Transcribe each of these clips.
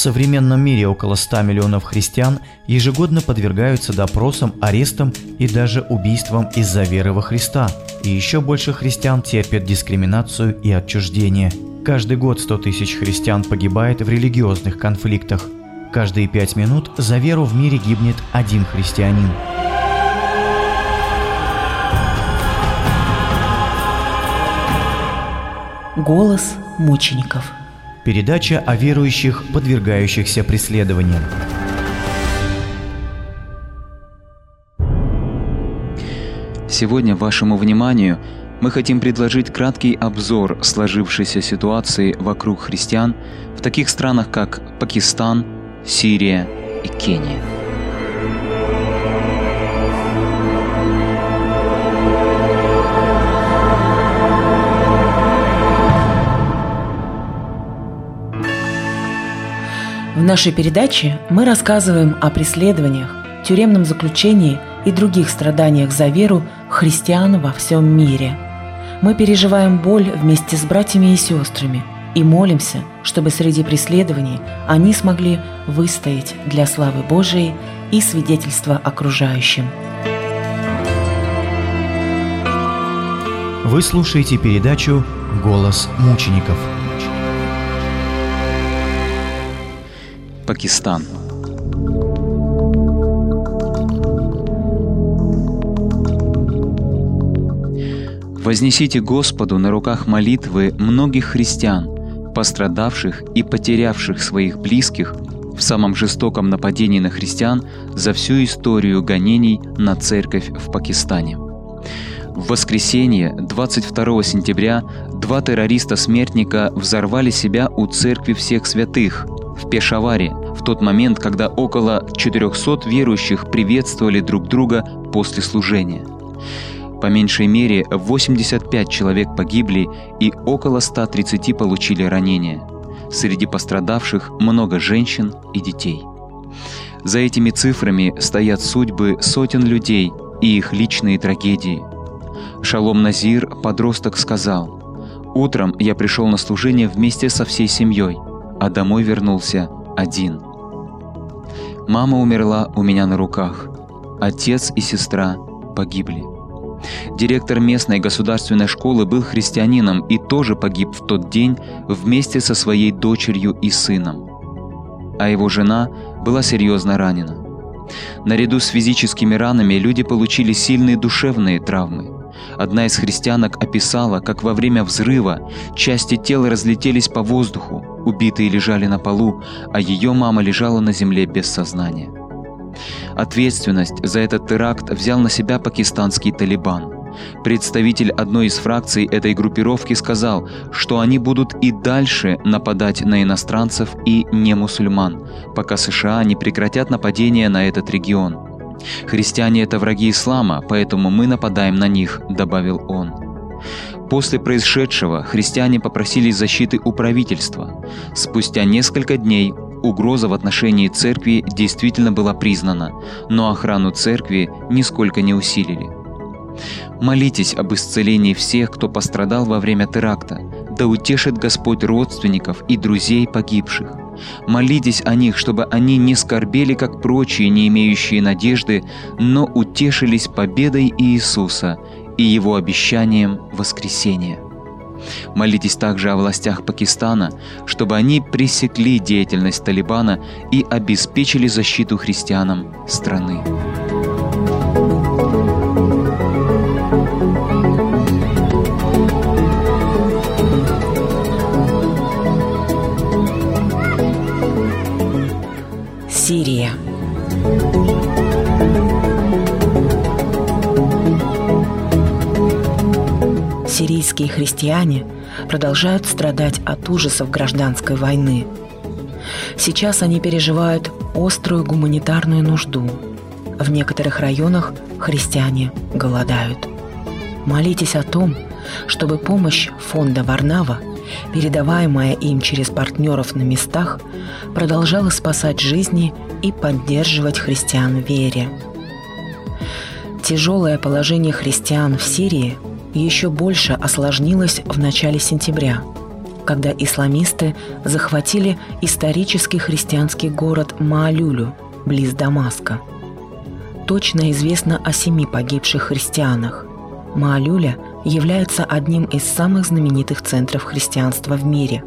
современном мире около 100 миллионов христиан ежегодно подвергаются допросам, арестам и даже убийствам из-за веры во Христа. И еще больше христиан терпят дискриминацию и отчуждение. Каждый год 100 тысяч христиан погибает в религиозных конфликтах. Каждые пять минут за веру в мире гибнет один христианин. Голос мучеников. Передача о верующих, подвергающихся преследованиям. Сегодня вашему вниманию мы хотим предложить краткий обзор сложившейся ситуации вокруг христиан в таких странах, как Пакистан, Сирия и Кения. В нашей передаче мы рассказываем о преследованиях, тюремном заключении и других страданиях за веру христиан во всем мире. Мы переживаем боль вместе с братьями и сестрами и молимся, чтобы среди преследований они смогли выстоять для славы Божией и свидетельства окружающим. Вы слушаете передачу «Голос мучеников». Пакистан. Вознесите Господу на руках молитвы многих христиан, пострадавших и потерявших своих близких в самом жестоком нападении на христиан за всю историю гонений на церковь в Пакистане. В воскресенье, 22 сентября, два террориста-смертника взорвали себя у церкви всех святых в Пешаваре, в тот момент, когда около 400 верующих приветствовали друг друга после служения. По меньшей мере 85 человек погибли и около 130 получили ранения. Среди пострадавших много женщин и детей. За этими цифрами стоят судьбы сотен людей и их личные трагедии. Шалом Назир, подросток, сказал, «Утром я пришел на служение вместе со всей семьей, а домой вернулся один. Мама умерла у меня на руках. Отец и сестра погибли. Директор местной государственной школы был христианином и тоже погиб в тот день вместе со своей дочерью и сыном. А его жена была серьезно ранена. Наряду с физическими ранами люди получили сильные душевные травмы – Одна из христианок описала, как во время взрыва части тела разлетелись по воздуху, убитые лежали на полу, а ее мама лежала на земле без сознания. Ответственность за этот теракт взял на себя пакистанский Талибан. Представитель одной из фракций этой группировки сказал, что они будут и дальше нападать на иностранцев и не мусульман, пока США не прекратят нападения на этот регион. «Христиане – это враги ислама, поэтому мы нападаем на них», – добавил он. После происшедшего христиане попросили защиты у правительства. Спустя несколько дней угроза в отношении церкви действительно была признана, но охрану церкви нисколько не усилили. Молитесь об исцелении всех, кто пострадал во время теракта, да утешит Господь родственников и друзей погибших. Молитесь о них, чтобы они не скорбели, как прочие, не имеющие надежды, но утешились победой Иисуса и Его обещанием воскресения. Молитесь также о властях Пакистана, чтобы они пресекли деятельность Талибана и обеспечили защиту христианам страны. Христиане продолжают страдать от ужасов гражданской войны. Сейчас они переживают острую гуманитарную нужду. В некоторых районах христиане голодают. Молитесь о том, чтобы помощь фонда Варнава – передаваемая им через партнеров на местах, продолжала спасать жизни и поддерживать христиан в вере. Тяжелое положение христиан в Сирии еще больше осложнилось в начале сентября, когда исламисты захватили исторический христианский город Маалюлю, близ Дамаска. Точно известно о семи погибших христианах. Маалюля является одним из самых знаменитых центров христианства в мире,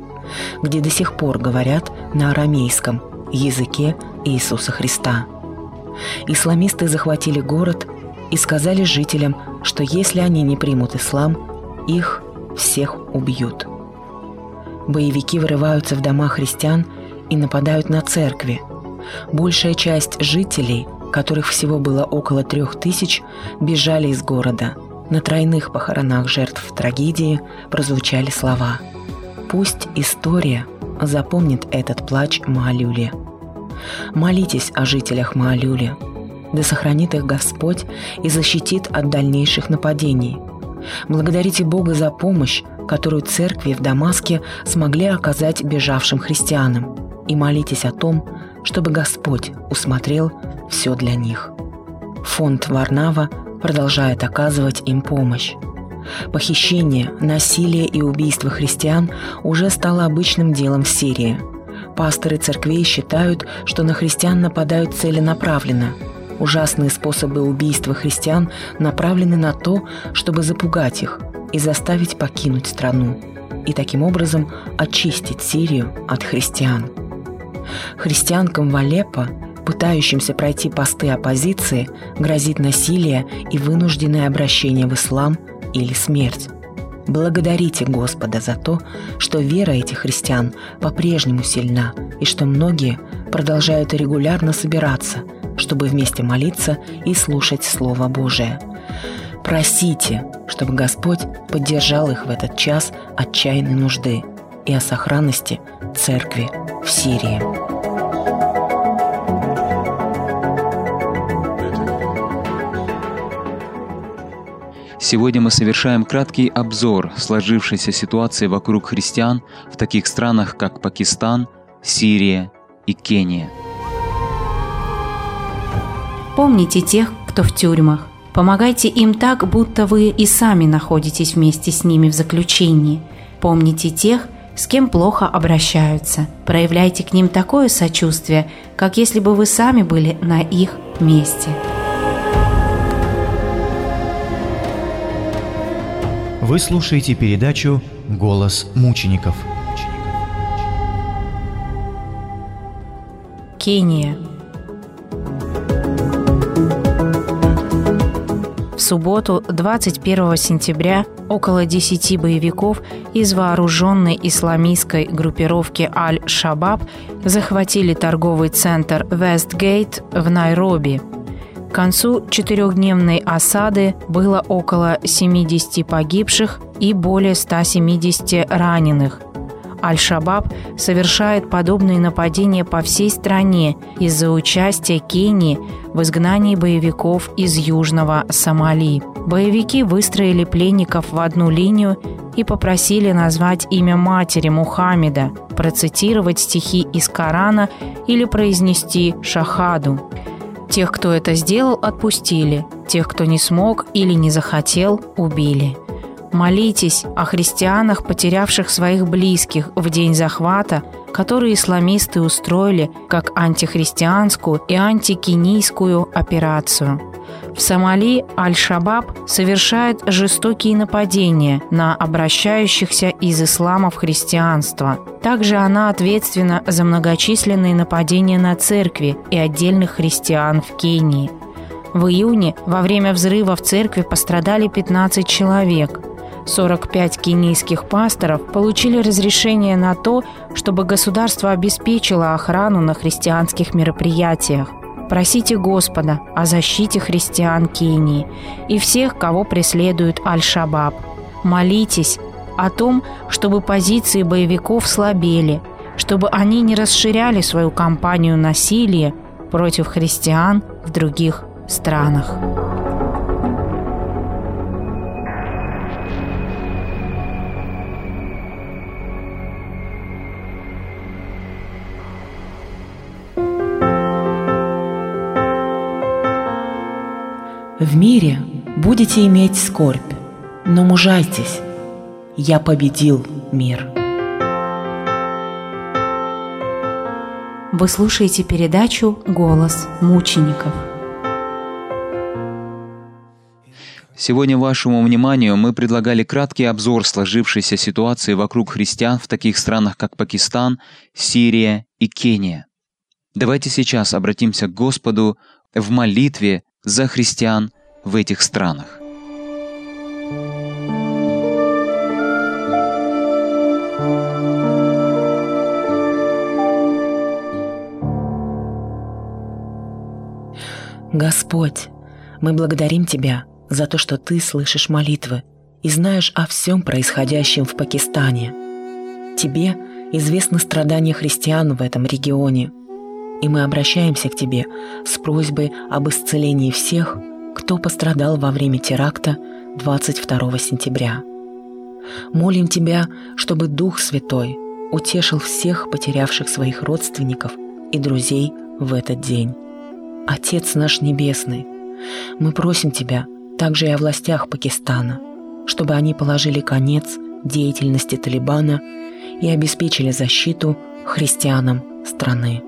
где до сих пор говорят на арамейском языке Иисуса Христа. Исламисты захватили город и сказали жителям, что если они не примут ислам, их всех убьют. Боевики вырываются в дома христиан и нападают на церкви. Большая часть жителей, которых всего было около трех тысяч, бежали из города. На тройных похоронах жертв трагедии прозвучали слова «Пусть история запомнит этот плач Маалюли». Молитесь о жителях Маалюли. Да сохранит их Господь и защитит от дальнейших нападений. Благодарите Бога за помощь, которую церкви в Дамаске смогли оказать бежавшим христианам, и молитесь о том, чтобы Господь усмотрел все для них. Фонд Варнава продолжает оказывать им помощь. Похищение, насилие и убийство христиан уже стало обычным делом в Сирии. Пасторы церквей считают, что на христиан нападают целенаправленно. Ужасные способы убийства христиан направлены на то, чтобы запугать их и заставить покинуть страну, и таким образом очистить Сирию от христиан. Христианкам в Алеппо пытающимся пройти посты оппозиции, грозит насилие и вынужденное обращение в ислам или смерть. Благодарите Господа за то, что вера этих христиан по-прежнему сильна и что многие продолжают регулярно собираться, чтобы вместе молиться и слушать Слово Божие. Просите, чтобы Господь поддержал их в этот час отчаянной нужды и о сохранности Церкви в Сирии. Сегодня мы совершаем краткий обзор сложившейся ситуации вокруг христиан в таких странах, как Пакистан, Сирия и Кения. Помните тех, кто в тюрьмах. Помогайте им так, будто вы и сами находитесь вместе с ними в заключении. Помните тех, с кем плохо обращаются. Проявляйте к ним такое сочувствие, как если бы вы сами были на их месте. Вы слушаете передачу «Голос мучеников». Кения. Субботу, 21 сентября, около 10 боевиков из вооруженной исламистской группировки Аль-Шабаб захватили торговый центр Вестгейт в Найроби – к концу четырехдневной осады было около 70 погибших и более 170 раненых. Аль-Шабаб совершает подобные нападения по всей стране из-за участия Кении в изгнании боевиков из Южного Сомали. Боевики выстроили пленников в одну линию и попросили назвать имя матери Мухаммеда, процитировать стихи из Корана или произнести шахаду. Тех, кто это сделал, отпустили. Тех, кто не смог или не захотел, убили. Молитесь о христианах, потерявших своих близких в день захвата, который исламисты устроили как антихристианскую и антикенийскую операцию. В Сомали Аль-Шабаб совершает жестокие нападения на обращающихся из ислама в христианство. Также она ответственна за многочисленные нападения на церкви и отдельных христиан в Кении. В июне во время взрыва в церкви пострадали 15 человек. 45 кенийских пасторов получили разрешение на то, чтобы государство обеспечило охрану на христианских мероприятиях. Просите Господа о защите христиан Кении и всех, кого преследует Аль-Шабаб. Молитесь о том, чтобы позиции боевиков слабели, чтобы они не расширяли свою кампанию насилия против христиан в других странах. В мире будете иметь скорбь, но мужайтесь. Я победил мир. Вы слушаете передачу «Голос мучеников». Сегодня вашему вниманию мы предлагали краткий обзор сложившейся ситуации вокруг христиан в таких странах, как Пакистан, Сирия и Кения. Давайте сейчас обратимся к Господу в молитве за христиан в этих странах. Господь, мы благодарим Тебя за то, что Ты слышишь молитвы и знаешь о всем происходящем в Пакистане. Тебе известны страдания христиан в этом регионе, и мы обращаемся к Тебе с просьбой об исцелении всех, кто пострадал во время теракта 22 сентября. Молим Тебя, чтобы Дух Святой утешил всех потерявших своих родственников и друзей в этот день. Отец наш Небесный, мы просим Тебя также и о властях Пакистана, чтобы они положили конец деятельности Талибана и обеспечили защиту христианам страны.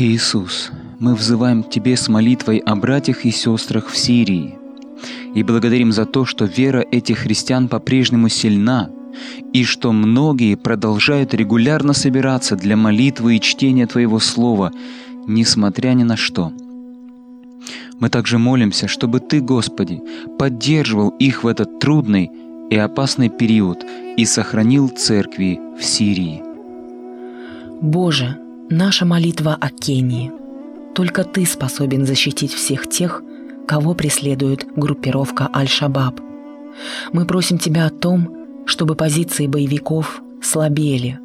Иисус, мы взываем к Тебе с молитвой о братьях и сестрах в Сирии и благодарим за то, что вера этих христиан по-прежнему сильна, и что многие продолжают регулярно собираться для молитвы и чтения Твоего Слова, несмотря ни на что. Мы также молимся, чтобы Ты, Господи, поддерживал их в этот трудный и опасный период и сохранил церкви в Сирии. Боже, наша молитва о Кении. Только Ты способен защитить всех тех, кого преследует группировка Аль-Шабаб. Мы просим Тебя о том, чтобы позиции боевиков слабели,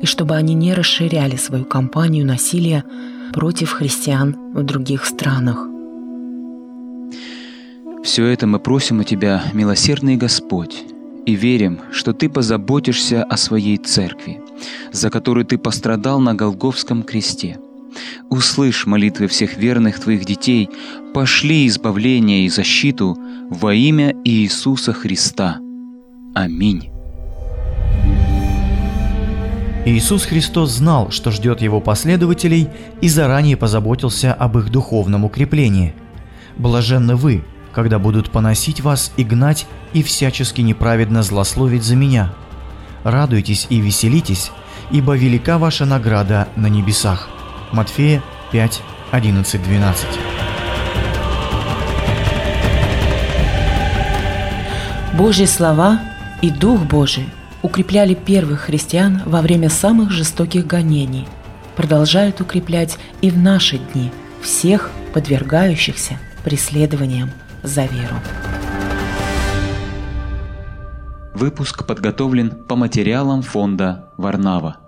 и чтобы они не расширяли свою кампанию насилия против христиан в других странах. Все это мы просим у Тебя, милосердный Господь, и верим, что Ты позаботишься о своей церкви, за которую Ты пострадал на Голговском кресте. Услышь молитвы всех верных Твоих детей, пошли избавление и защиту во имя Иисуса Христа. Аминь. Иисус Христос знал, что ждет его последователей и заранее позаботился об их духовном укреплении. Блаженны вы, когда будут поносить вас и гнать и всячески неправедно злословить за меня. Радуйтесь и веселитесь, ибо велика ваша награда на небесах. Матфея 5, 11, 12. Божьи слова и Дух Божий укрепляли первых христиан во время самых жестоких гонений, продолжают укреплять и в наши дни всех подвергающихся преследованиям за веру. Выпуск подготовлен по материалам фонда Варнава.